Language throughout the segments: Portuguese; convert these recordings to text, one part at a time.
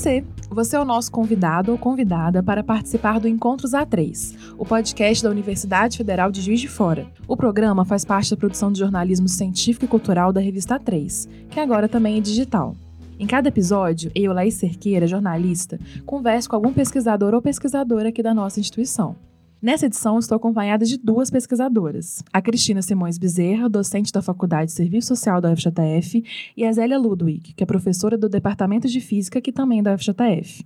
você. Você é o nosso convidado ou convidada para participar do Encontros A3, o podcast da Universidade Federal de Juiz de Fora. O programa faz parte da produção de jornalismo científico e cultural da revista A3, que agora também é digital. Em cada episódio, eu, Laís Cerqueira, jornalista, converso com algum pesquisador ou pesquisadora aqui da nossa instituição. Nessa edição, estou acompanhada de duas pesquisadoras: a Cristina Simões Bezerra, docente da Faculdade de Serviço Social da UFJF, e a Zélia Ludwig, que é professora do Departamento de Física, que também é da UFJF.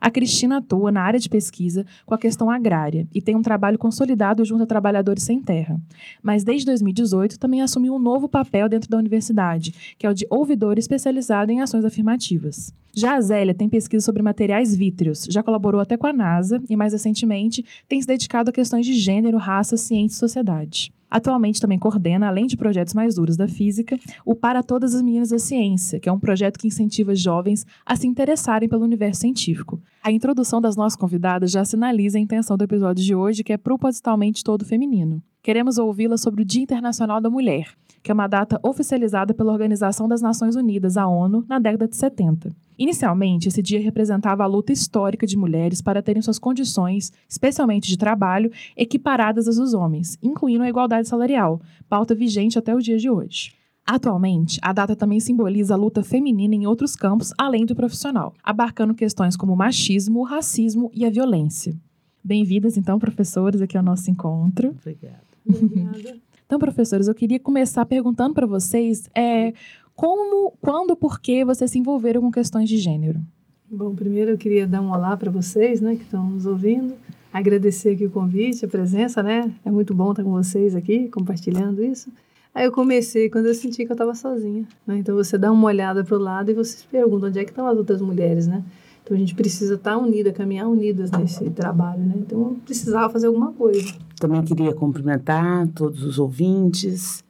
A Cristina atua na área de pesquisa com a questão agrária e tem um trabalho consolidado junto a trabalhadores sem terra. Mas desde 2018 também assumiu um novo papel dentro da universidade, que é o de ouvidor especializado em ações afirmativas. Já a Zélia tem pesquisa sobre materiais vítreos, já colaborou até com a NASA e, mais recentemente, tem se dedicado a questões de gênero, raça, ciência e sociedade. Atualmente também coordena, além de projetos mais duros da física, o Para Todas as Meninas da Ciência, que é um projeto que incentiva jovens a se interessarem pelo universo científico. A introdução das nossas convidadas já sinaliza a intenção do episódio de hoje, que é propositalmente todo feminino. Queremos ouvi-la sobre o Dia Internacional da Mulher, que é uma data oficializada pela Organização das Nações Unidas, a ONU, na década de 70. Inicialmente, esse dia representava a luta histórica de mulheres para terem suas condições, especialmente de trabalho, equiparadas às dos homens, incluindo a igualdade salarial, pauta vigente até o dia de hoje. Atualmente, a data também simboliza a luta feminina em outros campos além do profissional, abarcando questões como o machismo, o racismo e a violência. Bem-vindas, então, professores, aqui ao nosso encontro. Obrigada. Obrigada. Então, professores, eu queria começar perguntando para vocês é, como, quando, por que vocês se envolveram com questões de gênero? Bom, primeiro eu queria dar um olá para vocês, né, que estão nos ouvindo. Agradecer aqui o convite, a presença, né? É muito bom estar com vocês aqui, compartilhando isso. Aí eu comecei quando eu senti que eu estava sozinha. Né? Então você dá uma olhada para o lado e você se pergunta onde é que estão as outras mulheres, né? Então a gente precisa estar tá unida, caminhar unidas nesse trabalho, né? Então precisava fazer alguma coisa. Também queria cumprimentar todos os ouvintes.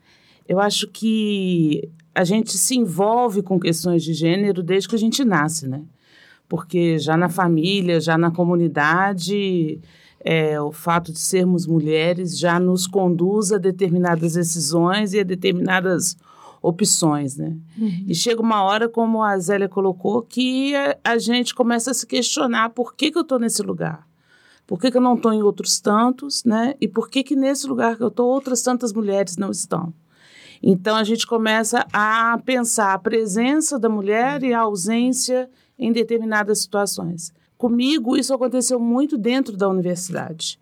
Eu acho que a gente se envolve com questões de gênero desde que a gente nasce, né? Porque já na família, já na comunidade, é, o fato de sermos mulheres já nos conduz a determinadas decisões e a determinadas opções, né? Uhum. E chega uma hora, como a Zélia colocou, que a, gente começa a se questionar por que, que eu estou nesse lugar. Por que, que eu não estou em outros tantos, né? E por que, que nesse lugar que eu estou, outras tantas mulheres não estão? Então a gente começa a pensar a presença da mulher e a ausência em determinadas situações. Comigo, isso aconteceu muito dentro da universidade,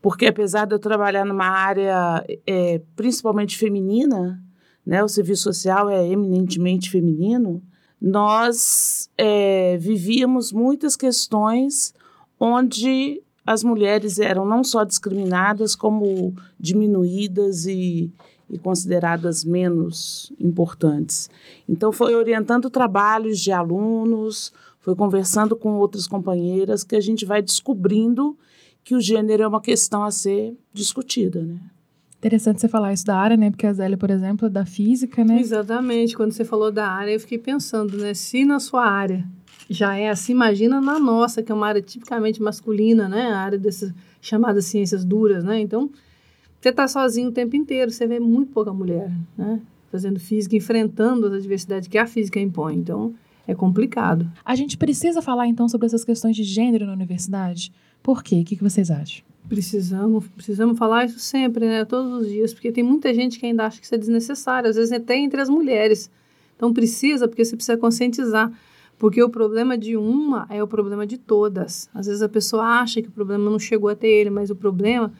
porque apesar de eu trabalhar numa área é, principalmente feminina, né, o serviço social é eminentemente feminino, nós é, vivíamos muitas questões onde as mulheres eram não só discriminadas, como diminuídas e, e consideradas menos importantes. Então, foi orientando trabalhos de alunos, foi conversando com outras companheiras que a gente vai descobrindo que o gênero é uma questão a ser discutida, né? Interessante você falar isso da área, né? Porque a Zélia, por exemplo, é da física, né? Exatamente. Quando você falou da área, eu fiquei pensando, né? Se na sua área já é assim, imagina na nossa, que é uma área tipicamente masculina, né? A área dessas chamadas ciências duras, né? Então, você está sozinho o tempo inteiro, você vê muito pouca mulher, né? Fazendo física, enfrentando as adversidades que a física impõe. Então, é complicado. A gente precisa falar, então, sobre essas questões de gênero na universidade? Por quê? O que, vocês acham? Precisamos, precisamos falar isso sempre, né? Todos os dias, porque tem muita gente que ainda acha que isso é desnecessário, às vezes até entre as mulheres. Então, precisa, porque você precisa conscientizar. Porque o problema de uma é o problema de todas. Às vezes a pessoa acha que o problema não chegou até ele, mas o problema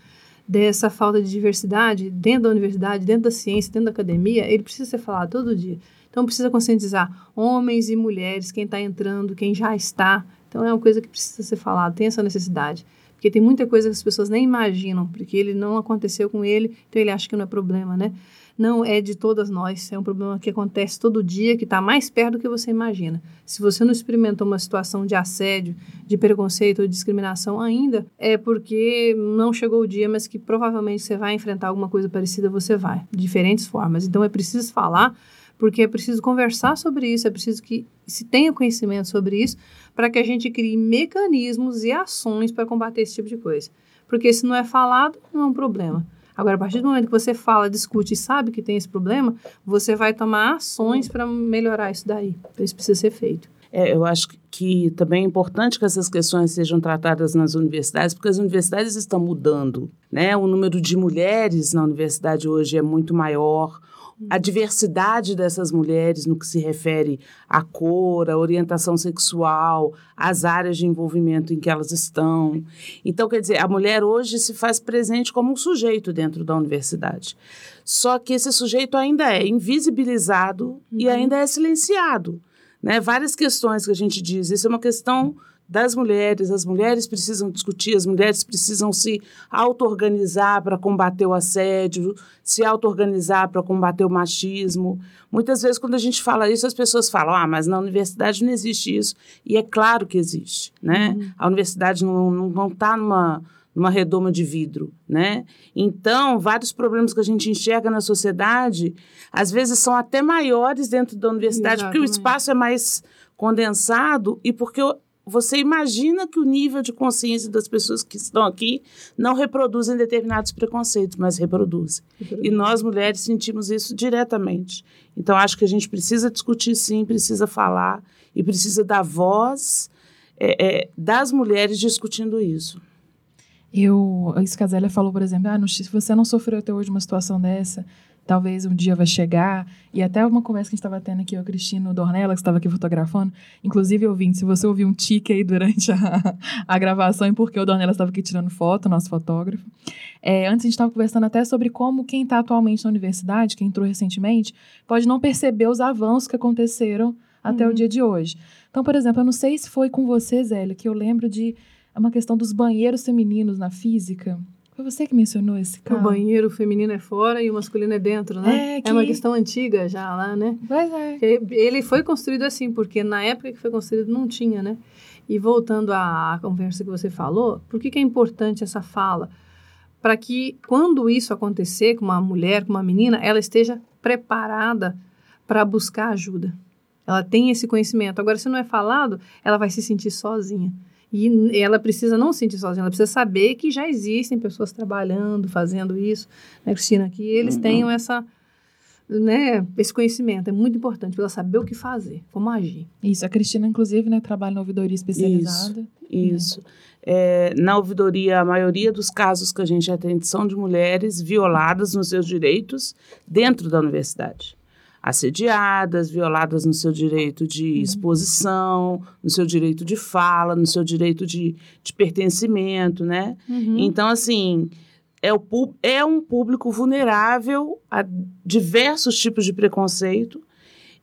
dessa falta de diversidade dentro da universidade, dentro da ciência, dentro da academia, ele precisa ser falado todo dia. Então precisa conscientizar homens e mulheres, quem está entrando, quem já está. Então é uma coisa que precisa ser falada, tem essa necessidade. Porque tem muita coisa que as pessoas nem imaginam, porque ele não aconteceu com ele, então ele acha que não é problema, né? não é de todas nós, é um problema que acontece todo dia, que está mais perto do que você imagina. Se você não experimentou uma situação de assédio, de preconceito ou discriminação ainda, é porque não chegou o dia, mas que provavelmente você vai enfrentar alguma coisa parecida, você vai, de diferentes formas. Então é preciso falar, porque é preciso conversar sobre isso, é preciso que se tenha conhecimento sobre isso, para que a gente crie mecanismos e ações para combater esse tipo de coisa. Porque se não é falado, não é um problema. Agora, a partir do momento que você fala, discute e sabe que tem esse problema, você vai tomar ações para melhorar isso daí. Então, isso precisa ser feito. É, eu acho que também é importante que essas questões sejam tratadas nas universidades, porque as universidades estão mudando. Né? O número de mulheres na universidade hoje é muito maior, a diversidade dessas mulheres no que se refere à cor, à orientação sexual, às áreas de envolvimento em que elas estão. Então, quer dizer, a mulher hoje se faz presente como um sujeito dentro da universidade. Só que esse sujeito ainda é invisibilizado uhum. e ainda é silenciado. Né? Várias questões que a gente diz, isso é uma questão das mulheres, as mulheres precisam discutir, as mulheres precisam se auto-organizar para combater o assédio, se auto-organizar para combater o machismo. Muitas vezes, quando a gente fala isso, as pessoas falam, ah, mas na universidade não existe isso. E é claro que existe, né? Uhum. A universidade não está tá numa, numa redoma de vidro, né? Então, vários problemas que a gente enxerga na sociedade, às vezes são até maiores dentro da universidade, Exatamente. porque o espaço é mais condensado e porque você imagina que o nível de consciência das pessoas que estão aqui não reproduzem determinados preconceitos, mas reproduzem. E nós, mulheres, sentimos isso diretamente. Então, acho que a gente precisa discutir sim, precisa falar e precisa dar voz é, é, das mulheres discutindo isso. Eu, isso que a Zélia falou, por exemplo, ah, se você não sofreu até hoje uma situação dessa, talvez um dia vai chegar. E até uma conversa que a gente estava tendo aqui, o Cristino Dornella, que estava aqui fotografando. Inclusive, ouvindo, se você ouviu um tique aí durante a, a gravação, e porque o Dornella estava aqui tirando foto, nosso fotógrafo. É, antes a gente estava conversando até sobre como quem está atualmente na universidade, quem entrou recentemente, pode não perceber os avanços que aconteceram até uhum. o dia de hoje. Então, por exemplo, eu não sei se foi com você, Zélia, que eu lembro de uma questão dos banheiros femininos na física. Foi você que mencionou esse caso? O banheiro feminino é fora e o masculino é dentro, né? É, que... é uma questão antiga já lá, né? Pois é. Ele foi construído assim, porque na época que foi construído não tinha, né? E voltando à conversa que você falou, por que, que é importante essa fala? Para que quando isso acontecer com uma mulher, com uma menina, ela esteja preparada para buscar ajuda. Ela tem esse conhecimento. Agora, se não é falado, ela vai se sentir sozinha. E ela precisa não se sentir sozinha, ela precisa saber que já existem pessoas trabalhando, fazendo isso, né, Cristina? Que eles uhum. tenham essa, né, esse conhecimento. É muito importante para ela saber o que fazer, como agir. Isso, a Cristina, inclusive, né, trabalha na ouvidoria especializada. Isso, isso. É, na ouvidoria, a maioria dos casos que a gente atende são de mulheres violadas nos seus direitos dentro da universidade assediadas, violadas no seu direito de uhum. exposição, no seu direito de fala, no seu direito de, de pertencimento, né? Uhum. Então, assim, é, o, é um público vulnerável a diversos tipos de preconceito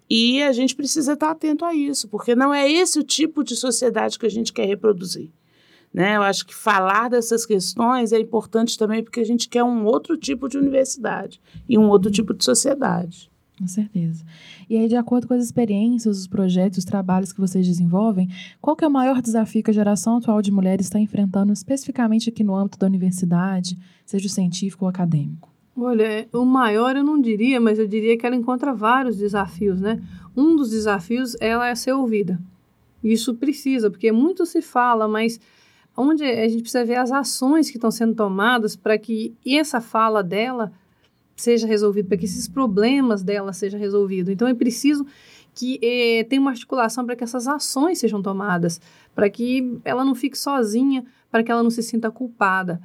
e a gente precisa estar atento a isso, porque não é esse o tipo de sociedade que a gente quer reproduzir. Né? Eu acho que falar dessas questões é importante também porque a gente quer um outro tipo de universidade e um outro tipo de sociedade. Com certeza. E aí, de acordo com as experiências, os projetos, os trabalhos que vocês desenvolvem, qual que é o maior desafio que a geração atual de mulheres está enfrentando, especificamente aqui no âmbito da universidade, seja científico ou acadêmico? Olha, o maior eu não diria, mas eu diria que ela encontra vários desafios, né? Um dos desafios ela é ser ouvida. Isso precisa, porque muito se fala, mas onde a gente precisa ver as ações que estão sendo tomadas para que essa fala dela seja resolvido, para que esses problemas dela sejam resolvidos. Então, é preciso que eh, tenha uma articulação para que essas ações sejam tomadas, para que ela não fique sozinha, para que ela não se sinta culpada.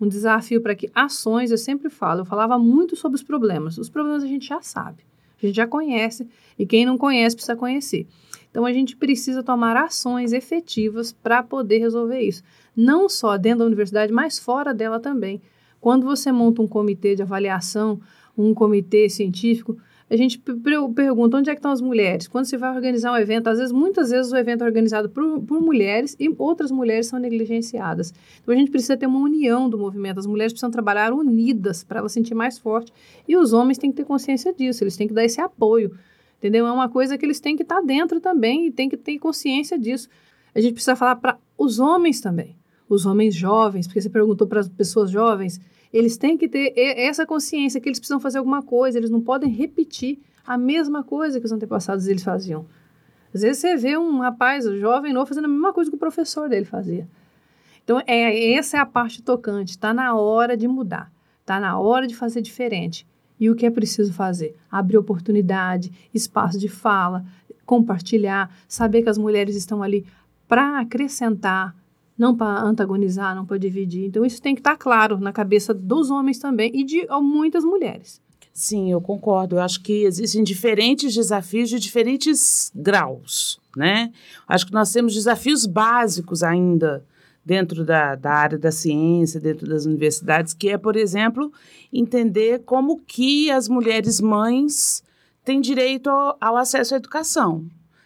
Um desafio para que ações, eu sempre falo, eu falava muito sobre os problemas. Os problemas a gente já sabe, a gente já conhece, e quem não conhece precisa conhecer. Então, a gente precisa tomar ações efetivas para poder resolver isso. Não só dentro da universidade, mas fora dela também quando você monta um comitê de avaliação, um comitê científico, a gente pergunta onde é que estão as mulheres. Quando você vai organizar um evento, às vezes, muitas vezes o evento é organizado por, por mulheres e outras mulheres são negligenciadas. Então a gente precisa ter uma união do movimento. As mulheres precisam trabalhar unidas para elas sentir mais forte. E os homens têm que ter consciência disso, eles têm que dar esse apoio. Entendeu? É uma coisa que eles têm que estar dentro também e têm que ter consciência disso. A gente precisa falar para os homens também os homens jovens, porque você perguntou para as pessoas jovens, eles têm que ter essa consciência que eles precisam fazer alguma coisa, eles não podem repetir a mesma coisa que os antepassados eles faziam. Às vezes você vê um rapaz um jovem novo fazendo a mesma coisa que o professor dele fazia. Então, é, essa é a parte tocante. Está na hora de mudar. Está na hora de fazer diferente. E o que é preciso fazer? Abrir oportunidade, espaço de fala, compartilhar, saber que as mulheres estão ali para acrescentar, não para antagonizar, não para dividir. Então, isso tem que estar tá claro na cabeça dos homens também e de muitas mulheres. Sim, eu concordo. Eu acho que existem diferentes desafios de diferentes graus, né? Acho que nós temos desafios básicos ainda dentro da, da área da ciência, dentro das universidades, que é, por exemplo, entender como que as mulheres mães têm direito ao, ao acesso à educação,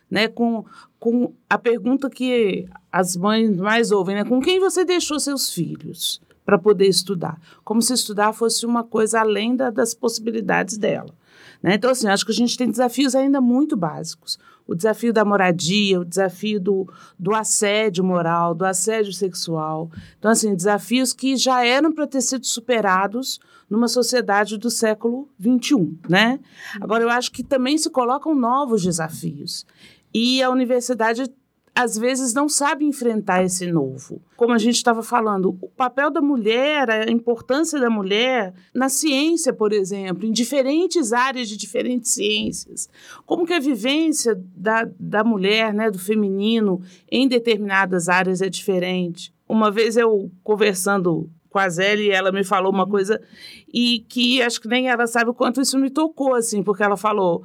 né? Com, com a pergunta que as mães mais ouvem, né? Com quem você deixou seus filhos para poder estudar? Como se estudar fosse uma coisa além da, das possibilidades dela. Né? Então, assim, acho que a gente tem desafios ainda muito básicos o desafio da moradia, o desafio do, do assédio moral, do assédio sexual. Então, assim, desafios que já eram para ter sido superados numa sociedade do século XXI, né? Agora, eu acho que também se colocam novos desafios. E a universidade às vezes não sabe enfrentar esse novo. Como a gente estava falando, o papel da mulher, a importância da mulher na ciência, por exemplo, em diferentes áreas de diferentes ciências. Como que a vivência da, da mulher, né, do feminino, em determinadas áreas é diferente. Uma vez eu conversando com a Zélia e ela me falou uma uhum. coisa e que acho que nem ela sabe o quanto isso me tocou, assim, porque ela falou: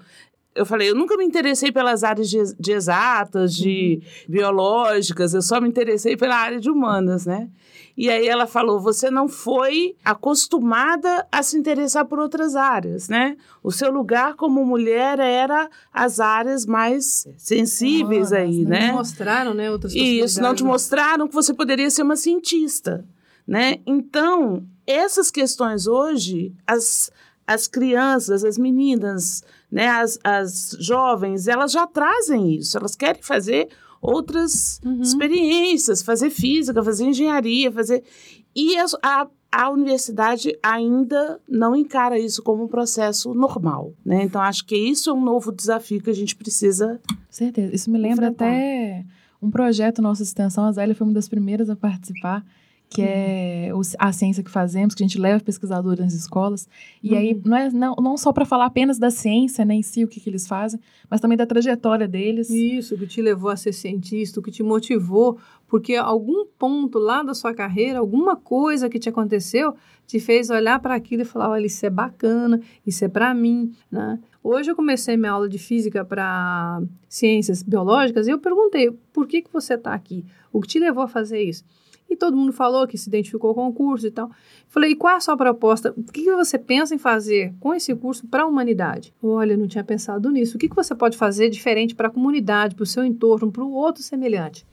eu falei, eu nunca me interessei pelas áreas de, de exatas, de uhum. biológicas, eu só me interessei pela área de humanas, né? E aí ela falou, você não foi acostumada a se interessar por outras áreas, né? O seu lugar como mulher era as áreas mais sensíveis aí, não né? Não te mostraram, né, outras Isso, não te mostraram que você poderia ser uma cientista, né? Então, essas questões hoje, as, as crianças, as meninas né, as, as jovens, elas já trazem isso, elas querem fazer outras uhum. experiências, fazer física, fazer engenharia, fazer. E a, a, a, universidade ainda não encara isso como um processo normal. Né? Então, acho que isso é um novo desafio que a gente precisa. Certeza. Isso me lembra enfrentar. até um projeto nossa extensão. A Zélia foi uma das primeiras a participar que é a ciência que fazemos, que a gente leva pesquisadores nas escolas. E uhum. aí, não é não, não só para falar apenas da ciência, né, em si, o que, que eles fazem, mas também da trajetória deles. Isso, o que te levou a ser cientista, o que te motivou, porque algum ponto lá da sua carreira, alguma coisa que te aconteceu, te fez olhar para aquilo e falar: olha, isso é bacana, isso é para mim, né? Hoje eu comecei minha aula de física para ciências biológicas e eu perguntei: por que, que você está aqui? O que te levou a fazer isso? E todo mundo falou que se identificou com o curso e tal. Falei, e qual é a sua proposta? O que você pensa em fazer com esse curso para a humanidade? Olha, não tinha pensado nisso. O que você pode fazer diferente para a comunidade, para o seu entorno, para o outro semelhante?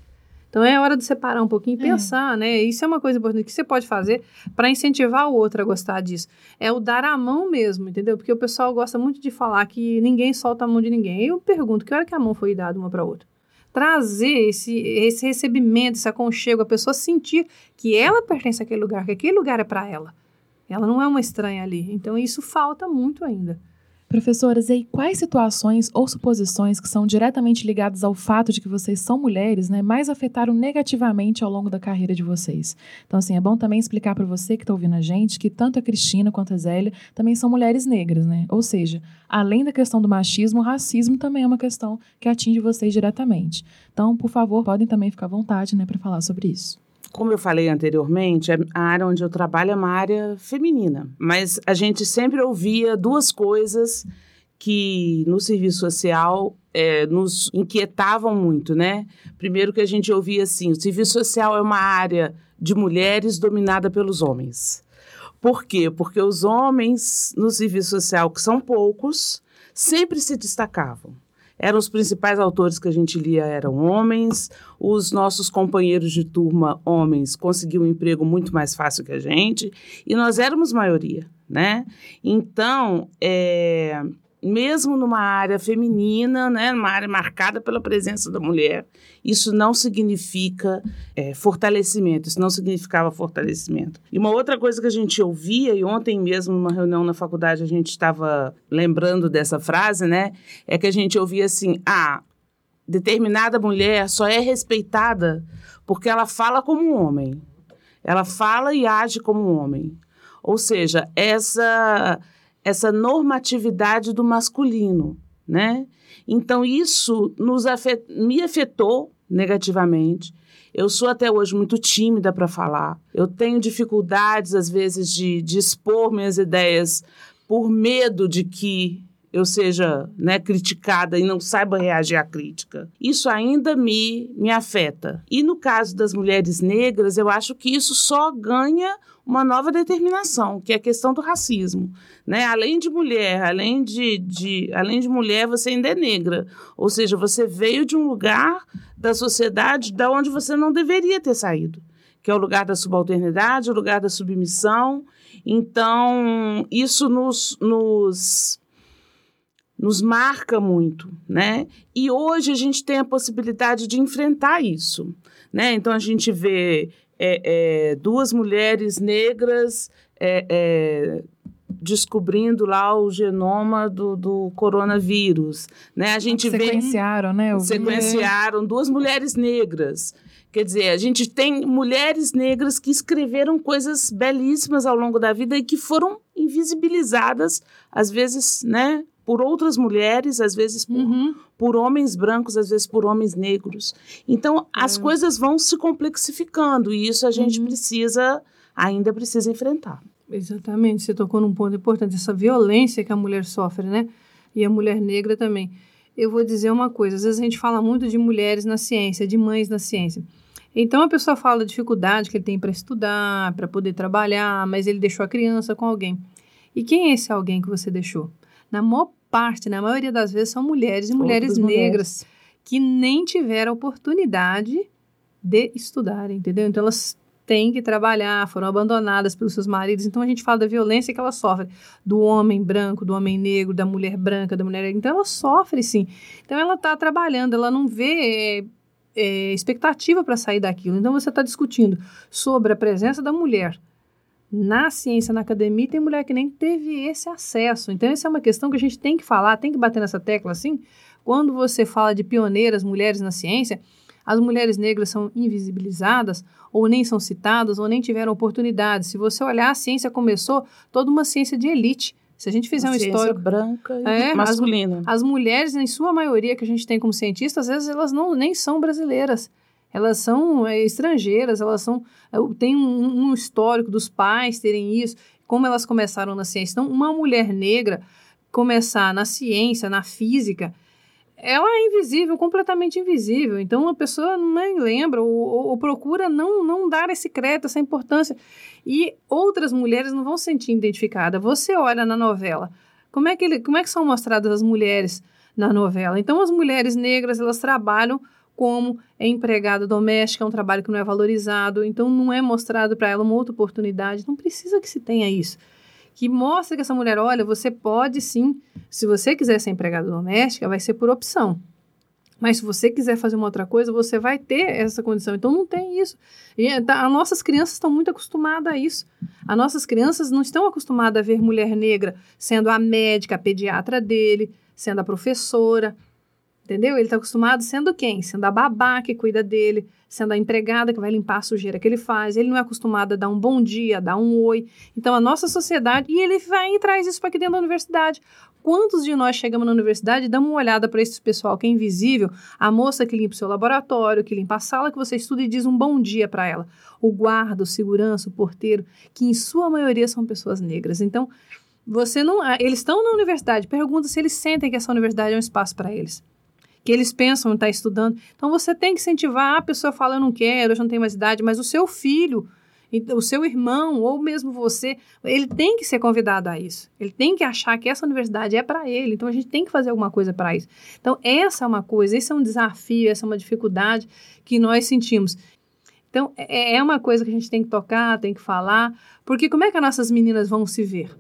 Então é hora de separar um pouquinho e é. pensar, né? Isso é uma coisa importante que você pode fazer para incentivar o outro a gostar disso. É o dar a mão mesmo, entendeu? Porque o pessoal gosta muito de falar que ninguém solta a mão de ninguém. Eu pergunto, que hora que a mão foi dada uma para outra? Trazer esse, esse recebimento, esse aconchego, a pessoa sentir que ela pertence àquele lugar, que aquele lugar é para ela. Ela não é uma estranha ali. Então, isso falta muito ainda. Professoras, e aí quais situações ou suposições que são diretamente ligadas ao fato de que vocês são mulheres, né, mais afetaram negativamente ao longo da carreira de vocês? Então, assim, é bom também explicar para você que está ouvindo a gente que tanto a Cristina quanto a Zélia também são mulheres negras, né? Ou seja, além da questão do machismo, o racismo também é uma questão que atinge vocês diretamente. Então, por favor, podem também ficar à vontade, né, para falar sobre isso como eu falei anteriormente, a área onde eu trabalho é uma área feminina. Mas a gente sempre ouvia duas coisas que no serviço social é, nos inquietavam muito, né? Primeiro que a gente ouvia assim, o serviço social é uma área de mulheres dominada pelos homens. Por quê? Porque os homens no serviço social, que são poucos, sempre se destacavam eram os principais autores que a gente lia eram homens, os nossos companheiros de turma homens conseguiam um emprego muito mais fácil que a gente, e nós éramos maioria, né? Então, é, mesmo numa área feminina, né, numa área marcada pela presença da mulher, isso não significa é, fortalecimento, isso não significava fortalecimento. E uma outra coisa que a gente ouvia, e ontem mesmo numa reunião na faculdade a gente estava lembrando dessa frase, né, é que a gente ouvia assim, ah, determinada mulher só é respeitada porque ela fala como um homem. Ela fala e age como um homem. Ou seja, essa essa normatividade do masculino, né? Então isso nos afet me afetou negativamente. Eu sou até hoje muito tímida para falar. Eu tenho dificuldades, às vezes, de, de expor minhas ideias por medo de que eu seja né, criticada e não saiba reagir à crítica. Isso ainda me, me afeta. E no caso das mulheres negras, eu acho que isso só ganha uma nova determinação, que é a questão do racismo. Né? Além de mulher, além de, de, além de mulher, você ainda é negra. Ou seja, você veio de um lugar da sociedade da onde você não deveria ter saído, que é o lugar da subalternidade, o lugar da submissão. Então, isso nos, nos nos marca muito, né? E hoje a gente tem a possibilidade de enfrentar isso, né? Então a gente vê é, é, duas mulheres negras é, é descobrindo lá o genoma do, do coronavírus, né? A gente sequenciaram, vê, né? Sequenciaram duas mulheres negras. Quer dizer, a gente tem mulheres negras que escreveram coisas belíssimas ao longo da vida e que foram invisibilizadas, às vezes, né? Por outras mulheres, às vezes por, uhum. por homens brancos, às vezes por homens negros. Então, é. as coisas vão se complexificando e isso a gente uhum. precisa, ainda precisa enfrentar. Exatamente, você tocou num ponto importante, essa violência que a mulher sofre, né? E a mulher negra também. Eu vou dizer uma coisa, às vezes a gente fala muito de mulheres na ciência, de mães na ciência. Então a pessoa fala da dificuldade que ele tem para estudar, para poder trabalhar, mas ele deixou a criança com alguém. E quem é esse alguém que você deixou? Na maior parte, na maioria das vezes, são mulheres e mulheres Outras negras mulheres. que nem tiveram oportunidade de estudar, entendeu? Então elas têm que trabalhar, foram abandonadas pelos seus maridos. Então a gente fala da violência que ela sofre do homem branco, do homem negro, da mulher branca, da mulher negra. Então ela sofre sim. Então ela está trabalhando, ela não vê é, é, expectativa para sair daquilo. Então você está discutindo sobre a presença da mulher na ciência, na academia, tem mulher que nem teve esse acesso. Então, essa é uma questão que a gente tem que falar, tem que bater nessa tecla assim. Quando você fala de pioneiras mulheres na ciência, as mulheres negras são invisibilizadas, ou nem são citadas, ou nem tiveram oportunidade. Se você olhar, a ciência começou toda uma ciência de elite. Se a gente fizer uma um histórico branca e é, masculina. As, as, mulheres, em sua maioria, que a gente tem como cientistas, às vezes elas não nem são brasileiras elas são é, estrangeiras, elas são é, tem um, um, histórico dos pais terem isso, como elas começaram na ciência. Então, uma mulher negra começar na ciência, na física, ela é invisível, completamente invisível. Então, a pessoa nem lembra ou, ou, ou, procura não, não dar esse crédito, essa importância. E outras mulheres não vão se sentir identificadas. Você olha na novela, como é que, ele, como é que são mostradas as mulheres na novela? Então, as mulheres negras, elas trabalham como é empregada doméstica, é um trabalho que não é valorizado, então não é mostrado para ela uma outra oportunidade. Não precisa que se tenha isso. Que mostra que essa mulher, olha, você pode sim, se você quiser ser empregada doméstica, vai ser por opção. Mas se você quiser fazer uma outra coisa, você vai ter essa condição. Então não tem isso. E tá, as nossas crianças estão muito acostumadas a isso. As nossas crianças não estão acostumadas a ver mulher negra sendo a médica, a pediatra dele, sendo a professora. Entendeu? Ele está acostumado sendo quem? Sendo a babá que cuida dele, sendo a empregada que vai limpar a sujeira que ele faz. Ele não é acostumado a dar um bom dia, a dar um oi. Então, a nossa sociedade. E ele vai e traz isso para aqui dentro da universidade. Quantos de nós chegamos na universidade e damos uma olhada para esse pessoal que é invisível? A moça que limpa o seu laboratório, que limpa a sala que você estuda e diz um bom dia para ela. O guarda, o segurança, o porteiro, que em sua maioria são pessoas negras. Então, você não. Eles estão na universidade, pergunta se eles sentem que essa universidade é um espaço para eles que eles pensam estar estudando. Então você tem que incentivar, a pessoa fala, eu não quero, eu já não tenho mais idade, mas o seu filho, o seu irmão, ou mesmo você, ele tem que ser convidado a isso. Ele tem que achar que essa universidade é para ele. Então a gente tem que fazer alguma coisa para isso. Então essa é uma coisa, esse é um desafio, essa é uma dificuldade que nós sentimos. Então é, é uma coisa que a gente tem que tocar, tem que falar, porque como é que as nossas meninas vão se ver?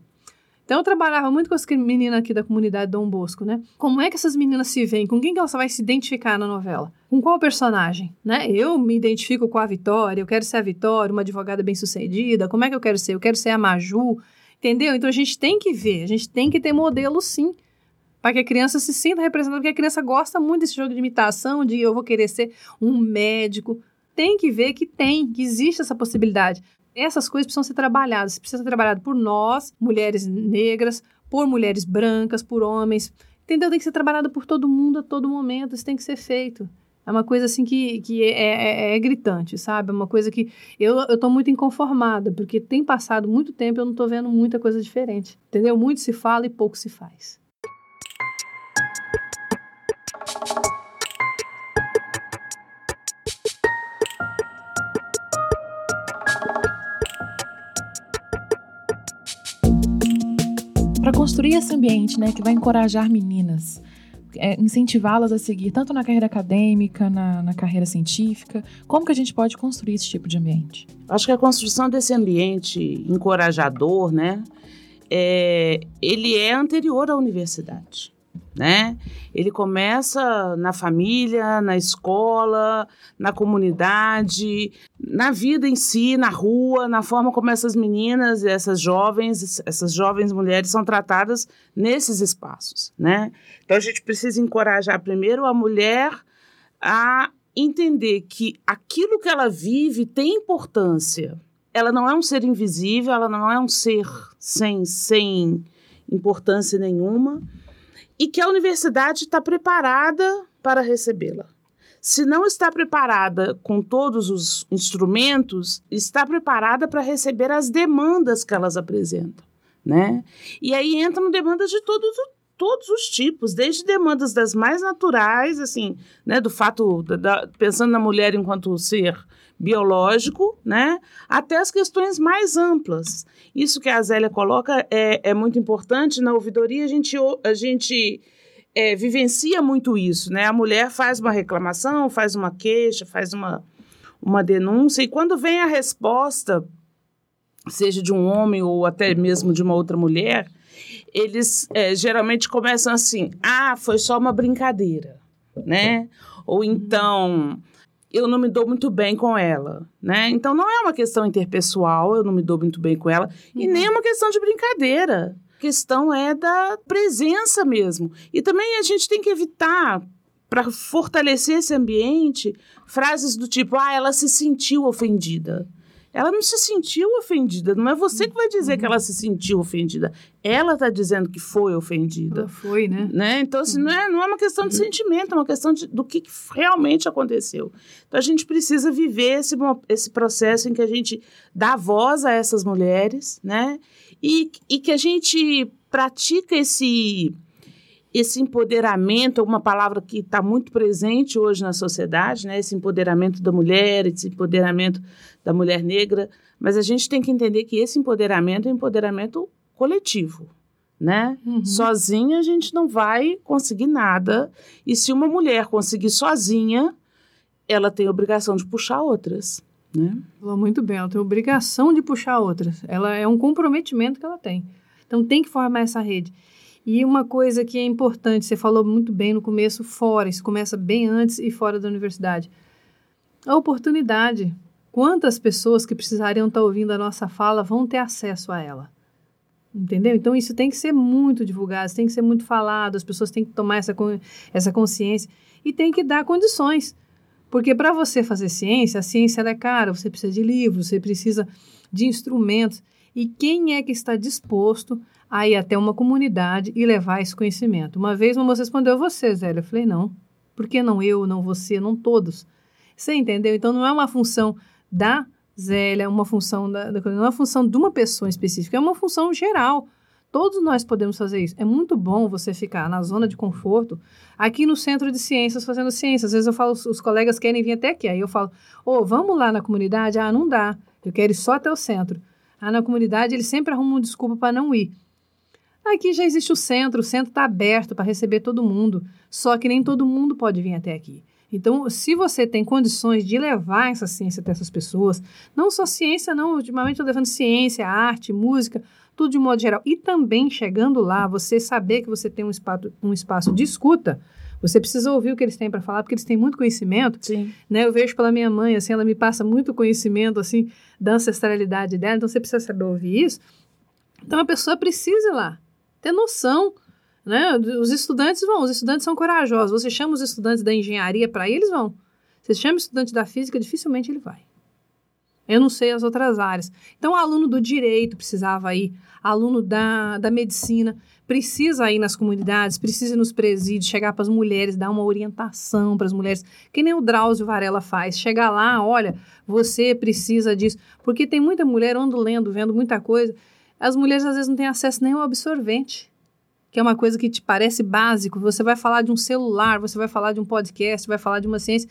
Então eu trabalhava muito com as meninas aqui da comunidade Dom Bosco, né? Como é que essas meninas se veem? Com quem que elas vai se identificar na novela? Com qual personagem, né? Eu me identifico com a Vitória, eu quero ser a Vitória, uma advogada bem-sucedida. Como é que eu quero ser? Eu quero ser a Maju, entendeu? Então a gente tem que ver, a gente tem que ter modelo sim, para que a criança se sinta representada, porque a criança gosta muito desse jogo de imitação, de eu vou querer ser um médico. Tem que ver que tem, que existe essa possibilidade essas coisas precisam ser trabalhadas. Precisa ser trabalhado por nós, mulheres negras, por mulheres brancas, por homens Entendeu? Tem que ser trabalhado por todo mundo a todo momento, isso tem que ser feito. É uma coisa assim que, que é, é, é, é gritante, sabe? É uma coisa que eu, tô muito inconformada, porque tem passado muito tempo e eu não tô vendo muita coisa diferente. Entendeu? Muito se fala e pouco se faz. Construir esse ambiente né, que vai encorajar meninas, é, incentivá-las a seguir tanto na carreira acadêmica, na, na, carreira científica, como que a gente pode construir esse tipo de ambiente? Acho que a construção desse ambiente encorajador, né, é, ele é anterior à universidade né? Ele começa na família, na escola, na comunidade, na vida em si, na rua, na forma como essas meninas, essas jovens, essas jovens mulheres são tratadas nesses espaços, né? Então a gente precisa encorajar primeiro a mulher a entender que aquilo que ela vive tem importância. Ela não é um ser invisível, ela não é um ser sem, sem importância nenhuma e que a universidade está preparada para recebê-la. Se não está preparada com todos os instrumentos, está preparada para receber as demandas que elas apresentam, né? E aí entram demandas de todos, todos os tipos, desde demandas das mais naturais, assim, né, do fato, da, pensando na mulher enquanto ser biológico, né, até as questões mais amplas. Isso que a Zélia coloca é, é muito importante. Na ouvidoria, a gente, a gente é, vivencia muito isso, né? A mulher faz uma reclamação, faz uma queixa, faz uma, uma denúncia, e quando vem a resposta, seja de um homem ou até mesmo de uma outra mulher, eles é, geralmente começam assim: ah, foi só uma brincadeira, né? Ou então eu não me dou muito bem com ela, né? Então não é uma questão interpessoal, eu não me dou muito bem com ela, uhum. e nem é uma questão de brincadeira. A questão é da presença mesmo. E também a gente tem que evitar para fortalecer esse ambiente frases do tipo: "Ah, ela se sentiu ofendida". Ela não se sentiu ofendida. Não é você que vai dizer que ela se sentiu ofendida. Ela está dizendo que foi ofendida. Ela foi, né? né? Então, assim, não, é, não é uma questão de sentimento, é uma questão de, do que realmente aconteceu. Então, a gente precisa viver esse, esse processo em que a gente dá voz a essas mulheres, né? E, e que a gente pratica esse esse empoderamento, uma palavra que está muito presente hoje na sociedade, né? esse empoderamento da mulher, esse empoderamento da mulher negra, mas a gente tem que entender que esse empoderamento é um empoderamento coletivo. Né? Uhum. Sozinha a gente não vai conseguir nada. E se uma mulher conseguir sozinha, ela tem a obrigação de puxar outras. Né? Falou muito bem, ela tem obrigação de puxar outras. Ela é um comprometimento que ela tem. Então tem que formar essa rede. E uma coisa que é importante, você falou muito bem no começo, fora, isso começa bem antes e fora da universidade. A oportunidade. Quantas pessoas que precisariam estar ouvindo a nossa fala vão ter acesso a ela? Entendeu? Então isso tem que ser muito divulgado, tem que ser muito falado, as pessoas têm que tomar essa, essa consciência e tem que dar condições. Porque para você fazer ciência, a ciência é cara, você precisa de livros, você precisa de instrumentos. E quem é que está disposto a ir até uma comunidade e levar esse conhecimento. Uma vez uma moça respondeu, você, Zélia. Eu falei, não. Por que não eu, não você, não todos? Você entendeu? Então, não é uma função da Zélia, uma função da, da não é uma função de uma pessoa específica, é uma função geral. Todos nós podemos fazer isso. É muito bom você ficar na zona de conforto aqui no centro de ciências fazendo ciência. Às vezes eu falo, os colegas querem vir até aqui. Aí eu falo, ô, oh, vamos lá na comunidade? Ah, não dá. Eu quero ir só até o centro. Ah, na comunidade eles sempre arrumam uma desculpa para não ir. Aqui já existe o centro, o centro está aberto para receber todo mundo, só que nem todo mundo pode vir até aqui. Então, se você tem condições de levar essa ciência até essas pessoas, não só ciência, não, ultimamente estou levando ciência, arte, música, tudo de modo geral, e também chegando lá, você saber que você tem um espaço, um espaço de escuta, você precisa ouvir o que eles têm para falar, porque eles têm muito conhecimento. Sim. Né? Eu vejo pela minha mãe, assim, ela me passa muito conhecimento, assim, da ancestralidade dela, então você precisa saber ouvir isso. Então a pessoa precisa ir lá ter noção. Né? Os estudantes vão, os estudantes são corajosos. Você chama os estudantes da engenharia para ir, eles vão. Você chama o estudante da física, dificilmente ele vai. Eu não sei as outras áreas. Então, aluno do direito precisava ir, aluno da, da medicina precisa ir nas comunidades, precisa ir nos presídios, chegar para as mulheres, dar uma orientação para as mulheres, que nem o Drauzio Varela faz. Chegar lá, olha, você precisa disso. Porque tem muita mulher, ando lendo, vendo muita coisa. As mulheres às vezes não têm acesso nem ao absorvente que é uma coisa que te parece básico. Você vai falar de um celular, você vai falar de um podcast, vai falar de uma ciência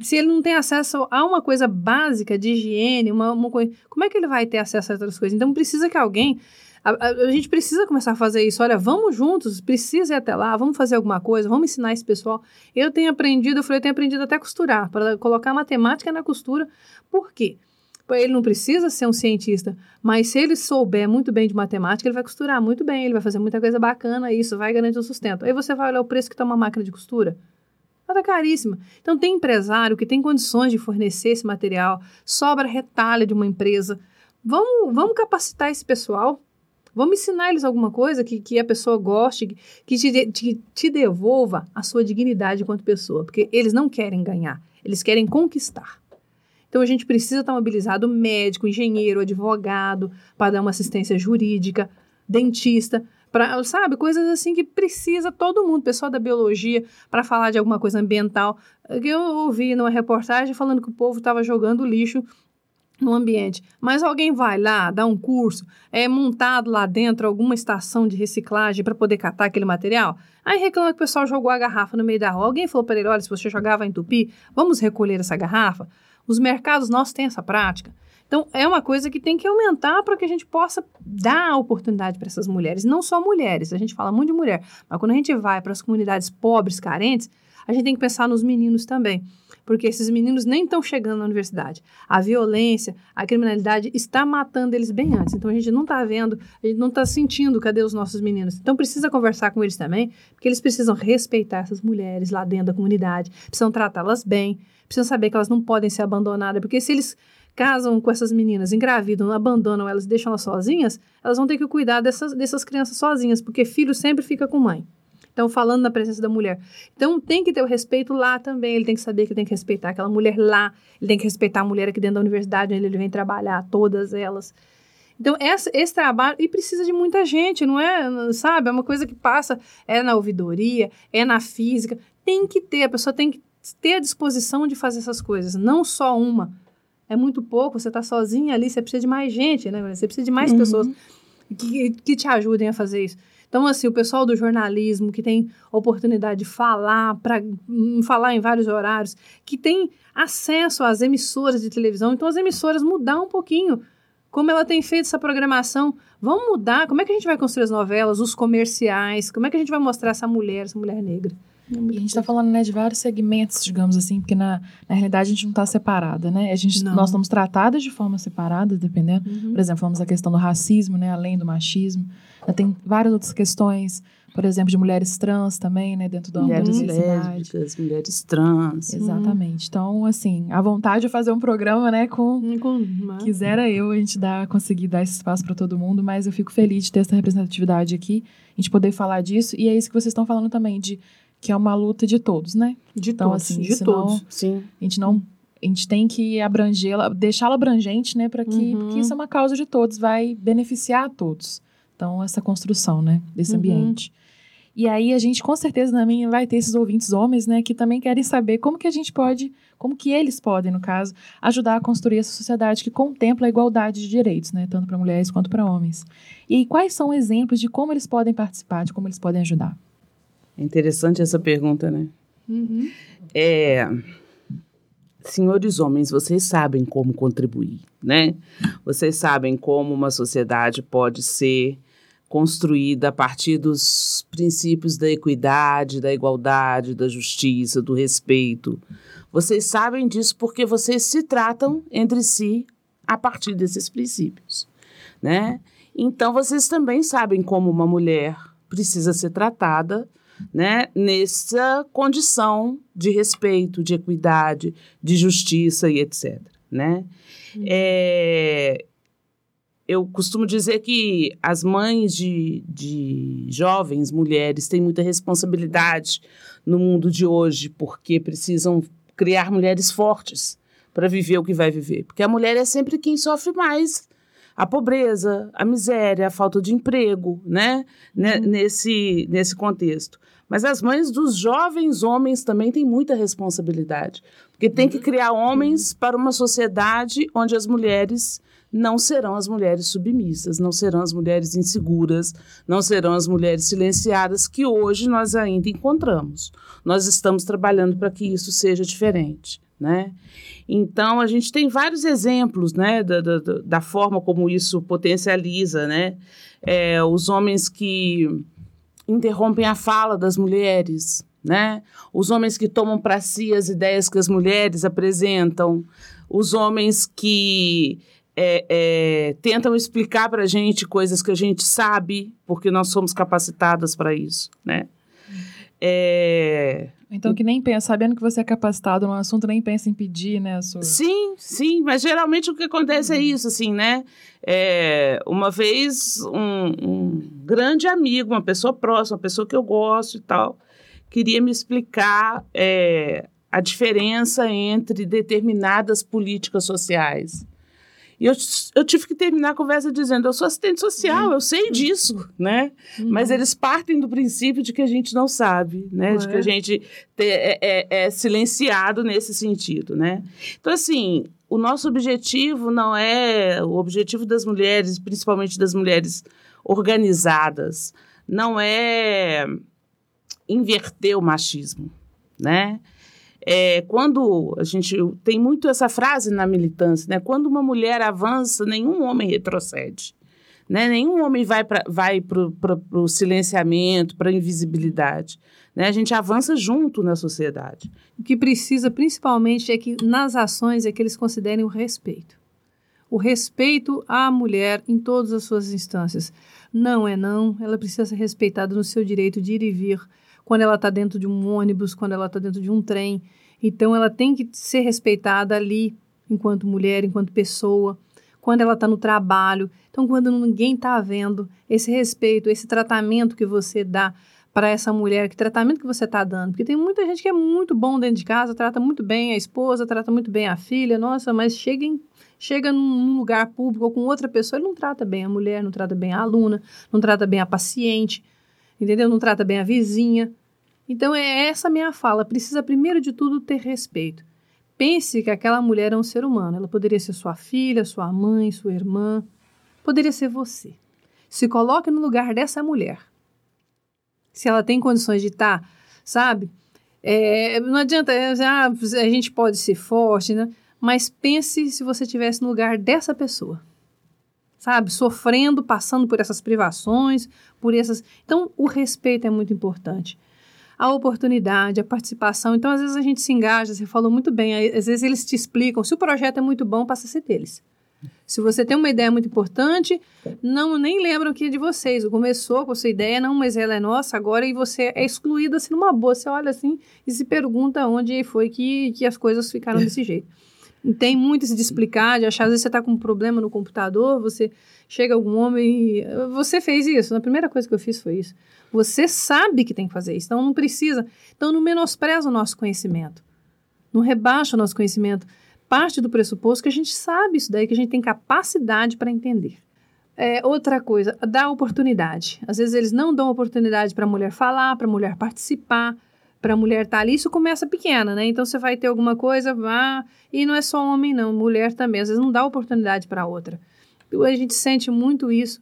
se ele não tem acesso a uma coisa básica de higiene, uma, uma coisa, como é que ele vai ter acesso a outras coisas? Então precisa que alguém. A, a, a, gente precisa começar a fazer isso. Olha, vamos juntos, precisa ir até lá, vamos fazer alguma coisa, vamos ensinar esse pessoal. Eu tenho aprendido, eu falei, eu tenho aprendido até costurar, para colocar matemática na costura. Por quê? Ele não precisa ser um cientista, mas se ele souber muito bem de matemática, ele vai costurar muito bem, ele vai fazer muita coisa bacana, isso vai garantir o sustento. Aí você vai olhar o preço que está uma máquina de costura. Ela tá caríssima. Então, tem empresário que tem condições de fornecer esse material, sobra retalho de uma empresa. Vamos, vamos capacitar esse pessoal. Vamos ensinar eles alguma coisa que, que a pessoa goste, que te, te, te devolva a sua dignidade enquanto pessoa. Porque eles não querem ganhar, eles querem conquistar. Então, a gente precisa estar mobilizado médico, engenheiro, advogado, para dar uma assistência jurídica, dentista, Pra, sabe, coisas assim que precisa todo mundo, pessoal da biologia, para falar de alguma coisa ambiental. Eu ouvi numa reportagem falando que o povo estava jogando lixo no ambiente. Mas alguém vai lá, dá um curso, é montado lá dentro alguma estação de reciclagem para poder catar aquele material. Aí reclama que o pessoal jogou a garrafa no meio da rua. Alguém falou para ele: olha, se você jogava em entupir, vamos recolher essa garrafa. Os mercados nossos têm essa prática. Então, é uma coisa que tem que aumentar para que a gente possa dar oportunidade para essas mulheres. Não só mulheres, a gente fala muito de mulher, mas quando a gente vai para as comunidades pobres, carentes, a gente tem que pensar nos meninos também. Porque esses meninos nem estão chegando na universidade. A violência, a criminalidade está matando eles bem antes. Então a gente não está vendo, a gente não está sentindo cadê os nossos meninos. Então precisa conversar com eles também, porque eles precisam respeitar essas mulheres lá dentro da comunidade, precisam tratá-las bem, precisam saber que elas não podem ser abandonadas, porque se eles casam com essas meninas, engravidam, abandonam elas, deixam elas sozinhas, elas vão ter que cuidar dessas, dessas crianças sozinhas, porque filho sempre fica com mãe. Então, falando na presença da mulher. Então, tem que ter o respeito lá também. Ele tem que saber que tem que respeitar aquela mulher lá. Ele tem que respeitar a mulher aqui dentro da universidade, onde ele vem trabalhar, todas elas. Então, essa, esse trabalho, e precisa de muita gente, não é, sabe? É uma coisa que passa, é na ouvidoria, é na física. Tem que ter, a pessoa tem que ter a disposição de fazer essas coisas, não só uma é muito pouco, você está sozinha ali, você precisa de mais gente, né? Você precisa de mais uhum. pessoas que, que te ajudem a fazer isso. Então, assim, o pessoal do jornalismo que tem oportunidade de falar, para hum, falar em vários horários, que tem acesso às emissoras de televisão, então as emissoras mudar um pouquinho como ela tem feito essa programação. Vamos mudar, como é que a gente vai construir as novelas, os comerciais, como é que a gente vai mostrar essa mulher, essa mulher negra? E a gente está falando né, de vários segmentos, digamos assim, porque na, na realidade a gente não está separada, né? A gente, nós estamos tratadas de forma separada, dependendo. Uhum. Por exemplo, falamos a questão do racismo, né? Além do machismo. Tem várias outras questões, por exemplo, de mulheres trans também, né? Dentro da mulheres lésbicas, mulheres trans. Exatamente. Então, assim, a vontade de fazer um programa, né? Com, com quisera eu a gente dar, conseguir dar esse espaço para todo mundo, mas eu fico feliz de ter essa representatividade aqui, a gente poder falar disso. E é isso que vocês estão falando também, de que é uma luta de todos, né? De então, todos, assim, de todos, sim. A gente não a gente tem que abrangê-la, deixá-la abrangente, né, para que uhum. porque isso é uma causa de todos, vai beneficiar a todos. Então essa construção, né, desse uhum. ambiente. E aí a gente com certeza também vai ter esses ouvintes homens, né, que também querem saber como que a gente pode, como que eles podem, no caso, ajudar a construir essa sociedade que contempla a igualdade de direitos, né, tanto para mulheres quanto para homens. E quais são exemplos de como eles podem participar, de como eles podem ajudar? É interessante essa pergunta, né? Uhum. É, senhores homens, vocês sabem como contribuir, né? Vocês sabem como uma sociedade pode ser construída a partir dos princípios da equidade, da igualdade, da justiça, do respeito. Vocês sabem disso porque vocês se tratam entre si a partir desses princípios, né? Então vocês também sabem como uma mulher precisa ser tratada né, nessa condição de respeito, de equidade, de justiça e etc. Né? Uhum. É, eu costumo dizer que as mães de, de jovens mulheres têm muita responsabilidade no mundo de hoje, porque precisam criar mulheres fortes para viver o que vai viver. Porque a mulher é sempre quem sofre mais a pobreza, a miséria, a falta de emprego, né? Uhum. Nesse, nesse contexto. Mas as mães dos jovens homens também têm muita responsabilidade, porque tem que criar homens para uma sociedade onde as mulheres não serão as mulheres submissas, não serão as mulheres inseguras, não serão as mulheres silenciadas que hoje nós ainda encontramos. Nós estamos trabalhando para que isso seja diferente. Né? Então, a gente tem vários exemplos né, da, da, da forma como isso potencializa. Né? É, os homens que interrompem a fala das mulheres, né? os homens que tomam para si as ideias que as mulheres apresentam, os homens que é, é, tentam explicar para a gente coisas que a gente sabe, porque nós somos capacitadas para isso, né? É... Então, que nem pensa, sabendo que você é capacitado no assunto, nem pensa em pedir, né? Sua... Sim, sim, mas geralmente o que acontece é uhum. isso, assim, né? É, uma vez, um, um grande amigo, uma pessoa próxima, uma pessoa que eu gosto e tal, queria me explicar é, a diferença entre determinadas políticas sociais. E eu, eu tive que terminar a conversa dizendo: eu sou assistente social, uhum. eu sei disso, né? Uhum. Mas eles partem do princípio de que a gente não sabe, né? de que a gente te, é, é, é silenciado nesse sentido, né? Então, assim, o nosso objetivo não é o objetivo das mulheres, principalmente das mulheres organizadas, não é inverter o machismo, né? É, quando a gente tem muito essa frase na militância, né? Quando uma mulher avança, nenhum homem retrocede. Né? Nenhum homem vai para vai o silenciamento, para a invisibilidade. Né? A gente avança junto na sociedade. O que precisa, principalmente, é que nas ações é que eles considerem o respeito. O respeito à mulher em todas as suas instâncias. Não é não, ela precisa ser respeitada no seu direito de ir e vir, quando ela está dentro de um ônibus, quando ela está dentro de um trem. Então, ela tem que ser respeitada ali, enquanto mulher, enquanto pessoa, quando ela está no trabalho. Então, quando ninguém está vendo, esse respeito, esse tratamento que você dá para essa mulher, que tratamento que você está dando. Porque tem muita gente que é muito bom dentro de casa, trata muito bem a esposa, trata muito bem a filha, nossa, mas chega, em, chega num lugar público ou com outra pessoa, ele não trata bem a mulher, não trata bem a aluna, não trata bem a paciente, entendeu? Não trata bem a vizinha. Então é essa minha fala. Precisa, primeiro de tudo, ter respeito. Pense que aquela mulher é um ser humano. Ela poderia ser sua filha, sua mãe, sua irmã. Poderia ser você. Se coloque no lugar dessa mulher. Se ela tem condições de estar, tá, sabe? É, não adianta, é, a gente pode ser forte, né? Mas pense se você estivesse no lugar dessa pessoa. Sabe? Sofrendo, passando por essas privações, por essas. Então, o respeito é muito importante a oportunidade, a participação. Então, às vezes a gente se engaja, você falou muito bem, às vezes eles te explicam, se o projeto é muito bom, passa a ser deles. Se você tem uma ideia muito importante, não nem lembram que é de vocês. Começou com a sua ideia, não, mas ela é nossa agora e você é excluído assim numa boa. Você olha assim e se pergunta onde foi que, que as coisas ficaram desse jeito. Tem muito isso de explicar, de achar, às vezes você está com um problema no computador, você chega algum homem e. Você fez isso. A primeira coisa que eu fiz foi isso. Você sabe que tem que fazer isso, então não precisa. Então não menospreza o nosso conhecimento. Não rebaixa o nosso conhecimento. Parte do pressuposto que a gente sabe isso daí, que a gente tem capacidade para entender. É, outra coisa, dá oportunidade. Às vezes eles não dão oportunidade para a mulher falar, para a mulher participar, para a mulher estar tá ali. Isso começa pequena, né? Então você vai ter alguma coisa, vá. E não é só homem, não, mulher também. Às vezes não dá oportunidade para outra. A gente sente muito isso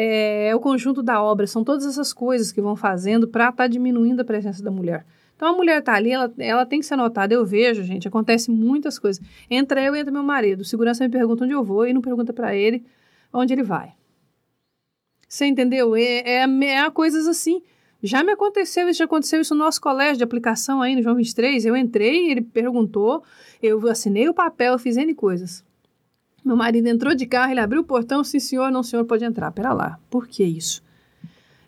é, é, o conjunto da obra, são todas essas coisas que vão fazendo para estar tá diminuindo a presença da mulher. Então a mulher está ali, ela, ela tem que ser notada. Eu vejo, gente, acontece muitas coisas. Entra eu e entra meu marido. O segurança me pergunta onde eu vou e não pergunta para ele onde ele vai. Você entendeu? É, é, é coisas assim. Já me aconteceu isso, já aconteceu isso no nosso colégio de aplicação aí no João 23. Eu entrei, ele perguntou, eu assinei o papel, fiz N coisas. Meu marido entrou de carro, ele abriu o portão, sim senhor, não senhor, pode entrar. Pera lá, por que isso?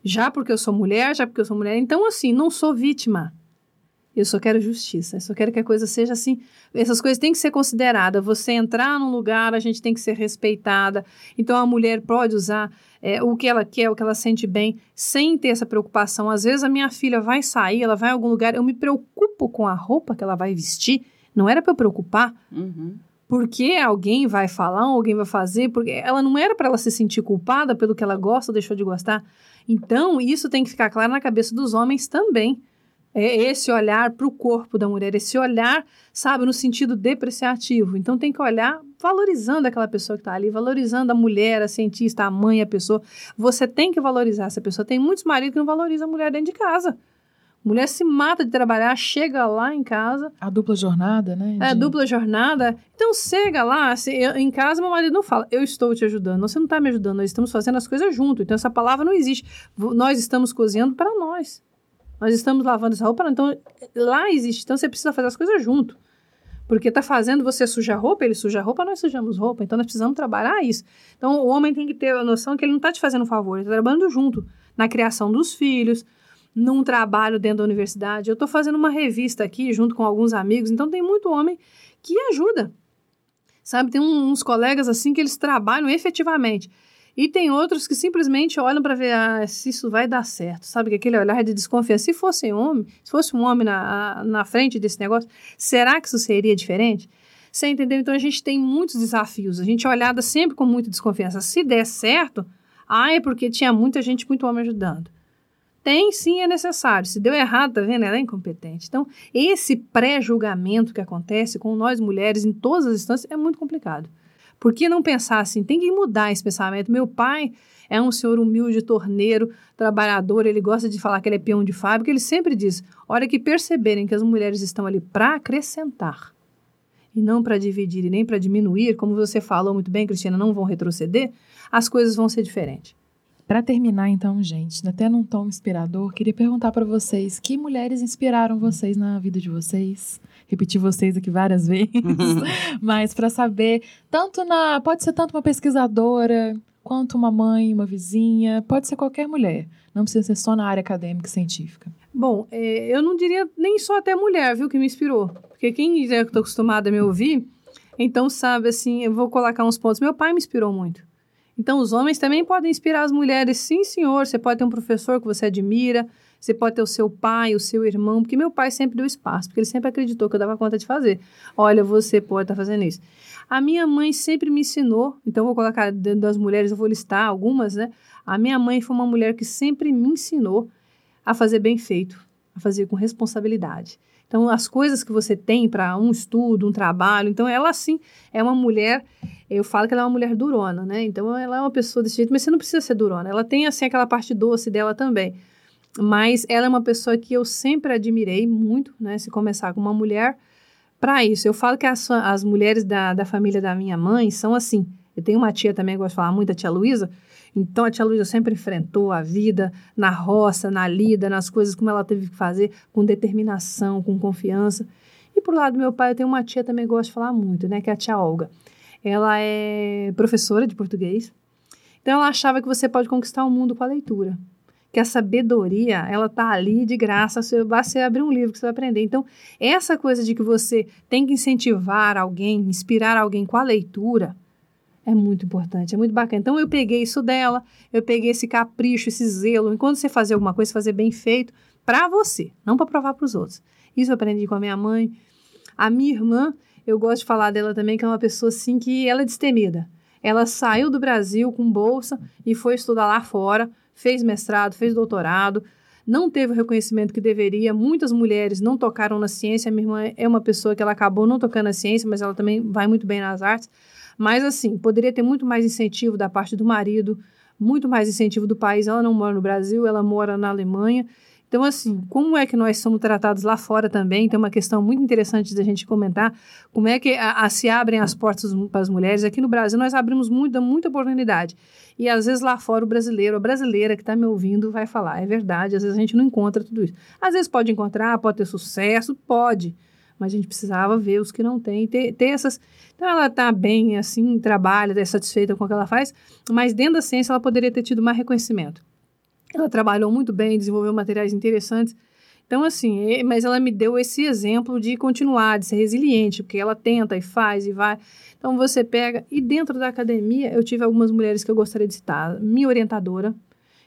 Já porque eu sou mulher, já porque eu sou mulher. Então, assim, não sou vítima. Eu só quero justiça. Eu só quero que a coisa seja assim. Essas coisas têm que ser consideradas. Você entrar num lugar, a gente tem que ser respeitada. Então, a mulher pode usar é, o que ela quer, o que ela sente bem, sem ter essa preocupação. Às vezes, a minha filha vai sair, ela vai a algum lugar, eu me preocupo com a roupa que ela vai vestir Não era para eu preocupar. Uhum. Porque alguém vai falar, alguém vai fazer, porque ela não era para ela se sentir culpada pelo que ela gosta ou deixou de gostar. Então, isso tem que ficar claro na cabeça dos homens também. É esse olhar para o corpo da mulher, esse olhar, sabe, no sentido depreciativo. Então, tem que olhar valorizando aquela pessoa que está ali, valorizando a mulher, a cientista, a mãe, a pessoa. Você tem que valorizar essa pessoa. Tem muitos maridos que não valorizam a mulher dentro de casa. Mulher se mata de trabalhar, chega lá em casa. A dupla jornada, né? É, dupla jornada. Então, chega lá, se, eu, em casa, meu marido não fala, eu estou te ajudando. Você não está me ajudando, nós estamos fazendo as coisas junto. Então, essa palavra não existe. Nós estamos cozinhando para nós. Nós estamos lavando essa roupa, então, lá existe. Então, você precisa fazer as coisas junto. Porque está fazendo você sujar roupa, ele suja roupa, nós sujamos roupa. Então, nós precisamos trabalhar isso. Então, o homem tem que ter a noção que ele não está te fazendo um favor, ele está trabalhando junto na criação dos filhos, num trabalho dentro da universidade. Eu estou fazendo uma revista aqui junto com alguns amigos, então tem muito homem que ajuda. Sabe, tem uns colegas assim que eles trabalham efetivamente. E tem outros que simplesmente olham para ver ah, se isso vai dar certo, sabe? Que aquele olhar de desconfiança. Se fosse homem, se fosse um homem na, na frente desse negócio, será que isso seria diferente? Você entendeu? Então a gente tem muitos desafios. A gente é olhada sempre com muita desconfiança. Se der certo, ah, é porque tinha muita gente, muito homem ajudando. Tem sim, é necessário. Se deu errado, tá vendo? Ela é incompetente. Então, esse pré-julgamento que acontece com nós mulheres em todas as instâncias é muito complicado. Por que não pensar assim? Tem que mudar esse pensamento. Meu pai é um senhor humilde, torneiro, trabalhador, ele gosta de falar que ele é peão de fábrica, ele sempre diz: hora que perceberem que as mulheres estão ali para acrescentar e não para dividir e nem para diminuir, como você falou muito bem, Cristina, não vão retroceder, as coisas vão ser diferentes. Para terminar, então, gente, até num tom inspirador, queria perguntar para vocês que mulheres inspiraram vocês na vida de vocês? Repetir vocês aqui várias vezes, mas para saber, tanto na. Pode ser tanto uma pesquisadora, quanto uma mãe, uma vizinha, pode ser qualquer mulher. Não precisa ser só na área acadêmica e científica. Bom, é, eu não diria nem só até mulher, viu, que me inspirou. Porque quem já está acostumado a me ouvir, então sabe, assim, eu vou colocar uns pontos. Meu pai me inspirou muito. Então, os homens também podem inspirar as mulheres. Sim, senhor. Você pode ter um professor que você admira, você pode ter o seu pai, o seu irmão, porque meu pai sempre deu espaço, porque ele sempre acreditou que eu dava conta de fazer. Olha, você pode estar tá fazendo isso. A minha mãe sempre me ensinou, então vou colocar dentro das mulheres, eu vou listar algumas, né? A minha mãe foi uma mulher que sempre me ensinou a fazer bem feito, a fazer com responsabilidade. Então, as coisas que você tem para um estudo, um trabalho, então ela sim é uma mulher, eu falo que ela é uma mulher durona, né? Então, ela é uma pessoa desse jeito, mas você não precisa ser durona. Ela tem assim aquela parte doce dela também. Mas ela é uma pessoa que eu sempre admirei muito, né? Se começar com uma mulher para isso. Eu falo que as, as mulheres da, da família da minha mãe são assim. Eu tenho uma tia também que gosta de falar muito, a tia Luísa, então a tia Luísa sempre enfrentou a vida na roça, na lida, nas coisas como ela teve que fazer, com determinação, com confiança. E por lado do meu pai, eu tenho uma tia também que gosta de falar muito, né, que é a tia Olga. Ela é professora de português. Então ela achava que você pode conquistar o mundo com a leitura. Que a sabedoria, ela tá ali de graça, basta você abrir um livro que você vai aprender. Então, essa coisa de que você tem que incentivar alguém, inspirar alguém com a leitura, é muito importante, é muito bacana. Então eu peguei isso dela, eu peguei esse capricho, esse zelo. Enquanto você fazer alguma coisa, fazer bem feito para você, não para provar para os outros. Isso eu aprendi com a minha mãe. A minha irmã, eu gosto de falar dela também, que é uma pessoa assim que ela é destemida. Ela saiu do Brasil com bolsa e foi estudar lá fora, fez mestrado, fez doutorado, não teve o reconhecimento que deveria. Muitas mulheres não tocaram na ciência. Minha irmã é uma pessoa que ela acabou não tocando na ciência, mas ela também vai muito bem nas artes. Mas, assim, poderia ter muito mais incentivo da parte do marido, muito mais incentivo do país. Ela não mora no Brasil, ela mora na Alemanha. Então, assim, como é que nós somos tratados lá fora também? Tem uma questão muito interessante da gente comentar. Como é que a, a, se abrem as portas para as mulheres? Aqui no Brasil, nós abrimos muita, muita oportunidade. E às vezes lá fora, o brasileiro, a brasileira que está me ouvindo vai falar: é verdade, às vezes a gente não encontra tudo isso. Às vezes pode encontrar, pode ter sucesso, pode mas a gente precisava ver os que não têm, ter, ter essas. Então, ela está bem, assim, trabalha, é satisfeita com o que ela faz, mas dentro da ciência ela poderia ter tido mais reconhecimento. Ela trabalhou muito bem, desenvolveu materiais interessantes. Então, assim, mas ela me deu esse exemplo de continuar, de ser resiliente, porque ela tenta e faz e vai. Então, você pega. E dentro da academia, eu tive algumas mulheres que eu gostaria de citar. Minha orientadora,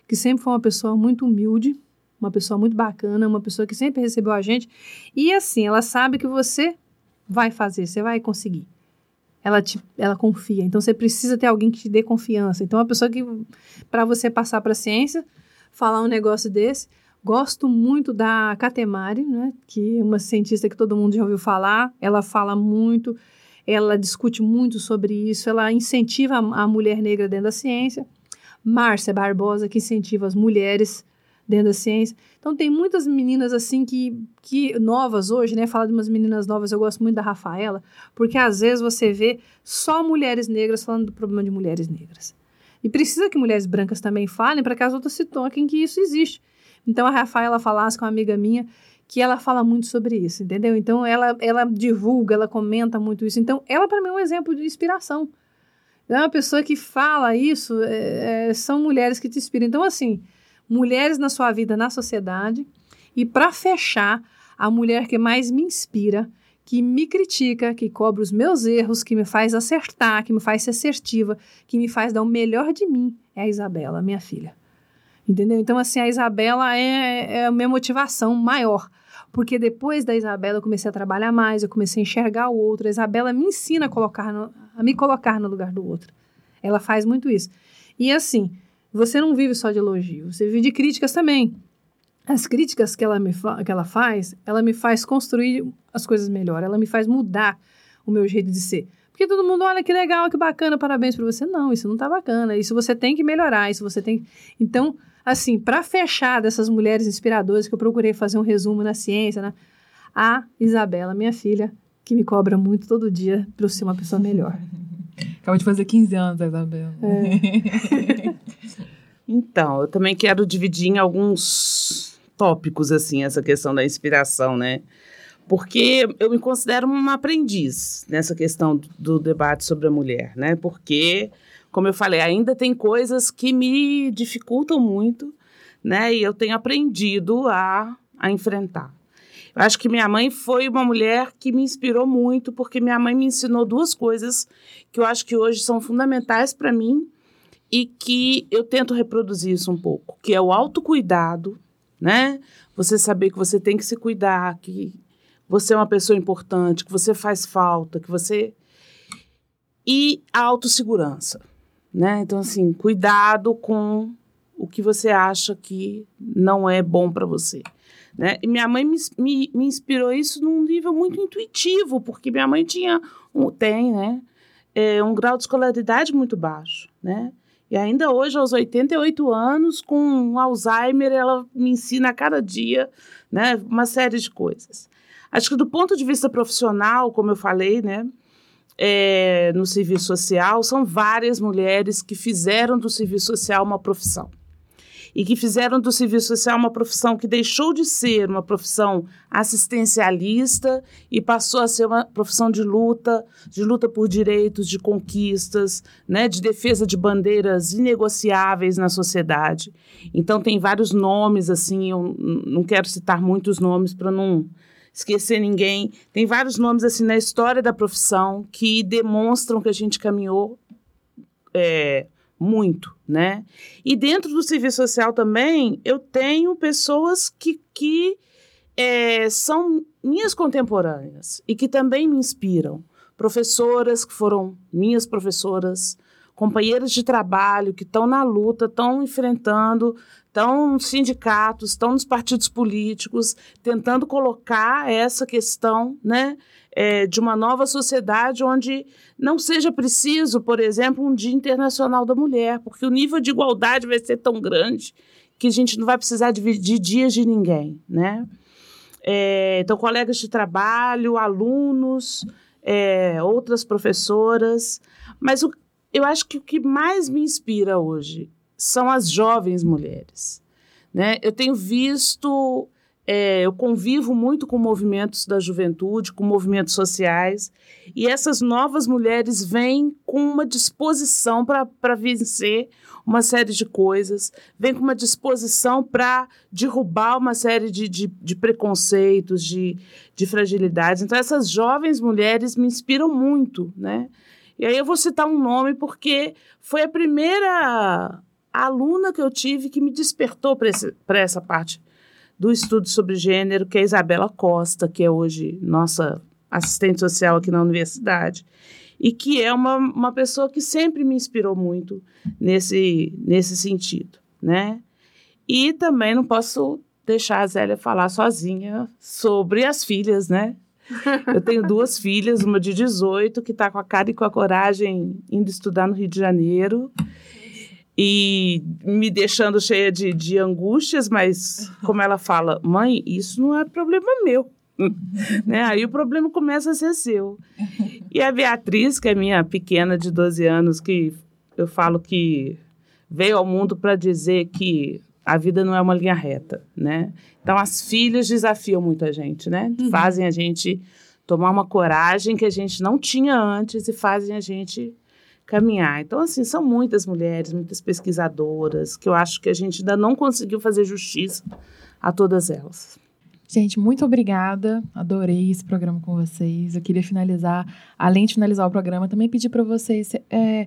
que sempre foi uma pessoa muito humilde, uma pessoa muito bacana, uma pessoa que sempre recebeu a gente. E assim, ela sabe que você vai fazer, você vai conseguir. Ela, te, ela confia. Então você precisa ter alguém que te dê confiança. Então, uma pessoa que, para você passar para a ciência, falar um negócio desse. Gosto muito da Katemari, né, que é uma cientista que todo mundo já ouviu falar. Ela fala muito, ela discute muito sobre isso, ela incentiva a, mulher negra dentro da ciência. Márcia Barbosa, que incentiva as mulheres dentro da ciência. Então tem muitas meninas assim que, que novas hoje, né? Falar de umas meninas novas, eu gosto muito da Rafaela, porque às vezes você vê só mulheres negras falando do problema de mulheres negras. E precisa que mulheres brancas também falem para que as outras se toquem que isso existe. Então a Rafaela falasse com uma amiga minha que ela fala muito sobre isso, entendeu? Então ela ela divulga, ela comenta muito isso. Então ela para mim é um exemplo de inspiração. É uma pessoa que fala isso, é, é, são mulheres que te inspiram. Então assim, mulheres na sua vida, na sociedade. E para fechar, a mulher que mais me inspira, que me critica, que cobra os meus erros, que me faz acertar, que me faz ser assertiva, que me faz dar o melhor de mim, é a Isabela, minha filha. Entendeu? Então, assim, a Isabela é, é a minha motivação maior. Porque depois da Isabela eu comecei a trabalhar mais, eu comecei a enxergar o outro. A Isabela me ensina a, colocar no, a me colocar no lugar do outro. Ela faz muito isso. E assim, você não vive só de elogio, você vive de críticas também. As críticas que ela, me que ela faz, ela me faz construir as coisas melhor, ela me faz mudar o meu jeito de ser. Porque todo mundo, olha que legal, que bacana, parabéns para você. Não, isso não tá bacana, isso você tem que melhorar, isso você tem. Então, assim, para fechar dessas mulheres inspiradoras que eu procurei fazer um resumo na ciência, né? A Isabela, minha filha, que me cobra muito todo dia para eu ser uma pessoa melhor. Acaba de fazer 15 anos, Isabela. É. então, eu também quero dividir em alguns tópicos, assim, essa questão da inspiração, né? Porque eu me considero uma aprendiz nessa questão do debate sobre a mulher, né? Porque, como eu falei, ainda tem coisas que me dificultam muito, né? E eu tenho aprendido a, a enfrentar. Eu acho que minha mãe foi uma mulher que me inspirou muito, porque minha mãe me ensinou duas coisas que eu acho que hoje são fundamentais para mim e que eu tento reproduzir isso um pouco, que é o autocuidado, né? Você saber que você tem que se cuidar, que você é uma pessoa importante, que você faz falta, que você e a autossegurança, né? Então assim, cuidado com o que você acha que não é bom para você. Né? E minha mãe me, me, me, inspirou isso num nível muito intuitivo, porque minha mãe tinha, um, tem, né? É, um grau de escolaridade muito baixo, né? E ainda hoje, aos 88 anos, com Alzheimer, ela me ensina a cada dia né, uma série de coisas. Acho que do ponto de vista profissional, como eu falei, né, é, no serviço social, são várias mulheres que fizeram do serviço social uma profissão e que fizeram do serviço social uma profissão que deixou de ser uma profissão assistencialista e passou a ser uma profissão de luta, de luta por direitos, de conquistas, né, de defesa de bandeiras inegociáveis na sociedade. Então tem vários nomes assim, eu não quero citar muitos nomes para não esquecer ninguém. Tem vários nomes assim na história da profissão que demonstram que a gente caminhou é, muito, né? E dentro do serviço social também, eu tenho pessoas que, que é, são minhas contemporâneas e que também me inspiram. Professoras que foram minhas professoras, companheiras de trabalho que estão na luta, estão enfrentando, estão nos sindicatos, estão nos partidos políticos, tentando colocar essa questão, né? é, de uma nova sociedade onde não seja preciso, por exemplo, um Dia Internacional da Mulher, porque o nível de igualdade vai ser tão grande que a gente não vai precisar dividir dias de ninguém, né? É, então, colegas de trabalho, alunos, é, outras professoras, mas o, eu acho que o que mais me inspira hoje são as jovens mulheres. Né? Eu tenho visto é, eu convivo muito com movimentos da juventude, com movimentos sociais, e essas novas mulheres vêm com uma disposição para vencer uma série de coisas, vêm com uma disposição para derrubar uma série de, de, de preconceitos, de, de fragilidades. Então, essas jovens mulheres me inspiram muito, né? E aí eu vou citar um nome porque foi a primeira aluna que eu tive que me despertou para essa parte do estudo sobre gênero, que é a Isabela Costa, que é hoje nossa assistente social aqui na universidade, e que é uma, uma pessoa que sempre me inspirou muito nesse, nesse sentido, né? E também não posso deixar a Zélia falar sozinha sobre as filhas, né? Eu tenho duas filhas, uma de 18, que está com a cara e com a coragem indo estudar no Rio de Janeiro e me deixando cheia de, de angústias, mas como ela fala, mãe, isso não é problema meu. né? Aí o problema começa a ser seu. E a Beatriz, que é minha pequena de 12 anos, que eu falo que veio ao mundo para dizer que a vida não é uma linha reta, né? Então as filhas desafiam muito a gente, né? Uhum. Fazem a gente tomar uma coragem que a gente não tinha antes e fazem a gente caminhar. Então, assim, são muitas mulheres, muitas pesquisadoras, que eu acho que a gente ainda não conseguiu fazer justiça a todas elas. Gente, muito obrigada. Adorei esse programa com vocês. Eu queria finalizar, além de finalizar o programa, também pedir para vocês. É,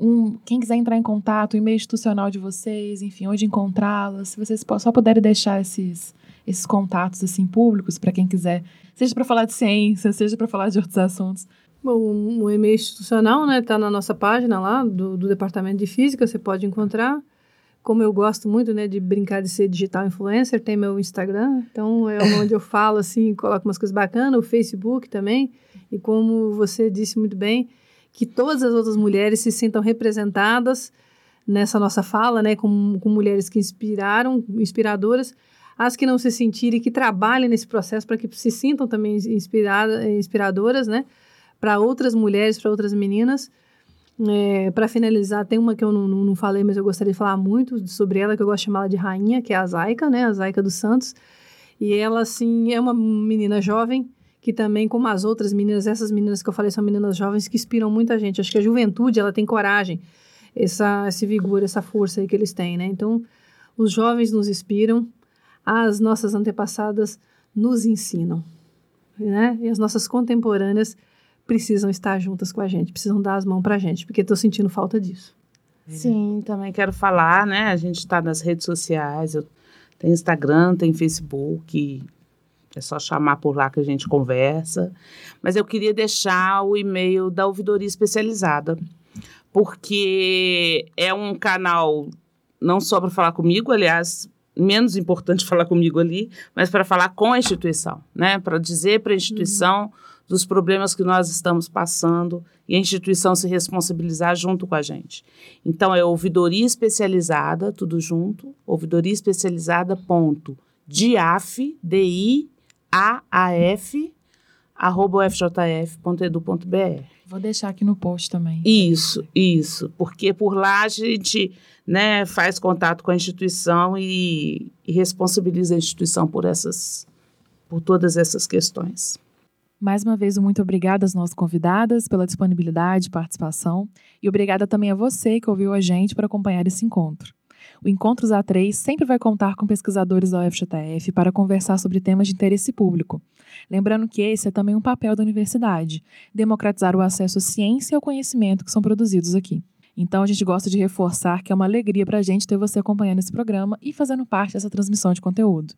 um, quem quiser entrar em contato, o e-mail institucional de vocês, enfim, onde encontrá-las, se vocês só puderem deixar esses, esses contatos assim públicos para quem quiser, seja para falar de ciência, seja para falar de outros assuntos. Bom, o e-mail institucional, né, está na nossa página lá do, do Departamento de Física, você pode encontrar. Como eu gosto muito, né, de brincar de ser digital influencer, tem meu Instagram, então é onde eu falo assim, coloco umas coisas bacanas, o Facebook também. E como você disse muito bem, que todas as outras mulheres se sintam representadas nessa nossa fala, né, com, com mulheres que inspiraram, inspiradoras, as que não se sentirem, que trabalhem nesse processo para que se sintam também inspirada, inspiradoras, né, para outras mulheres, para outras meninas. É, para finalizar, tem uma que eu não, não, não, falei, mas eu gostaria de falar muito sobre ela, que eu gosto de chamar de rainha, que é a Zaica, né, a Zaica dos Santos. E ela, assim, é uma menina jovem, que também, como as outras meninas, essas meninas que eu falei são meninas jovens que inspiram muita gente. Acho que a juventude, ela tem coragem, essa, esse vigor, essa força aí que eles têm, né? Então, os jovens nos inspiram, as nossas antepassadas nos ensinam, né? E as nossas contemporâneas precisam estar juntas com a gente, precisam dar as mãos para a gente, porque estou sentindo falta disso. Sim, também quero falar, né? A gente está nas redes sociais, eu tenho Instagram, tem Facebook, é só chamar por lá que a gente conversa. Mas eu queria deixar o e-mail da ouvidoria especializada, porque é um canal não só para falar comigo, aliás, menos importante falar comigo ali, mas para falar com a instituição, né? Para dizer para a instituição uhum. dos problemas que nós estamos passando e a instituição se responsabilizar junto com a gente. Então é ouvidoria especializada, tudo junto, ouvidoria especializada ponto diaf, D-I aaf.ufjf.edu.br. Vou deixar aqui no post também. Isso, isso. Porque por lá a gente né, faz contato com a instituição e, e responsabiliza a instituição por essas, por todas essas questões. Mais uma vez, muito obrigada às nossas convidadas pela disponibilidade e participação. E obrigada também a você que ouviu a gente para acompanhar esse encontro. O Encontros A3 sempre vai contar com pesquisadores da UFJF para conversar sobre temas de interesse público. Lembrando que esse é também um papel da universidade, democratizar o acesso à ciência e ao conhecimento que são produzidos aqui. Então a gente gosta de reforçar que é uma alegria para a gente ter você acompanhando esse programa e fazendo parte dessa transmissão de conteúdo.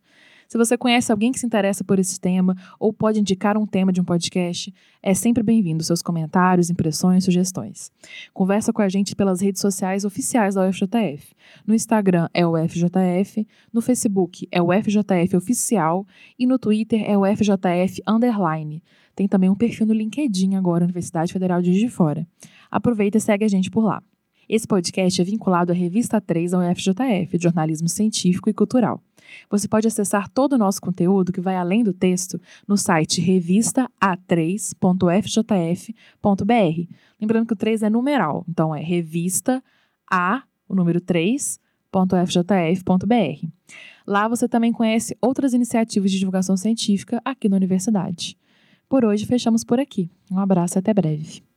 Se você conhece alguém que se interessa por esse tema ou pode indicar um tema de um podcast, é sempre bem-vindo seus comentários, impressões, sugestões. Conversa com a gente pelas redes sociais oficiais da UFJF. No Instagram é o FJF, no Facebook é o FJF Oficial e no Twitter é o FJF Underline. Tem também um perfil no LinkedIn agora, Universidade Federal de Juiz de Fora. Aproveita e segue a gente por lá. Esse podcast é vinculado à Revista 3 da UFJF, de Jornalismo Científico e Cultural. Você pode acessar todo o nosso conteúdo, que vai além do texto, no site revista3.fjf.br. Lembrando que o 3 é numeral, então é revista A, o número 3.fjf.br. Lá você também conhece outras iniciativas de divulgação científica aqui na universidade. Por hoje, fechamos por aqui. Um abraço e até breve.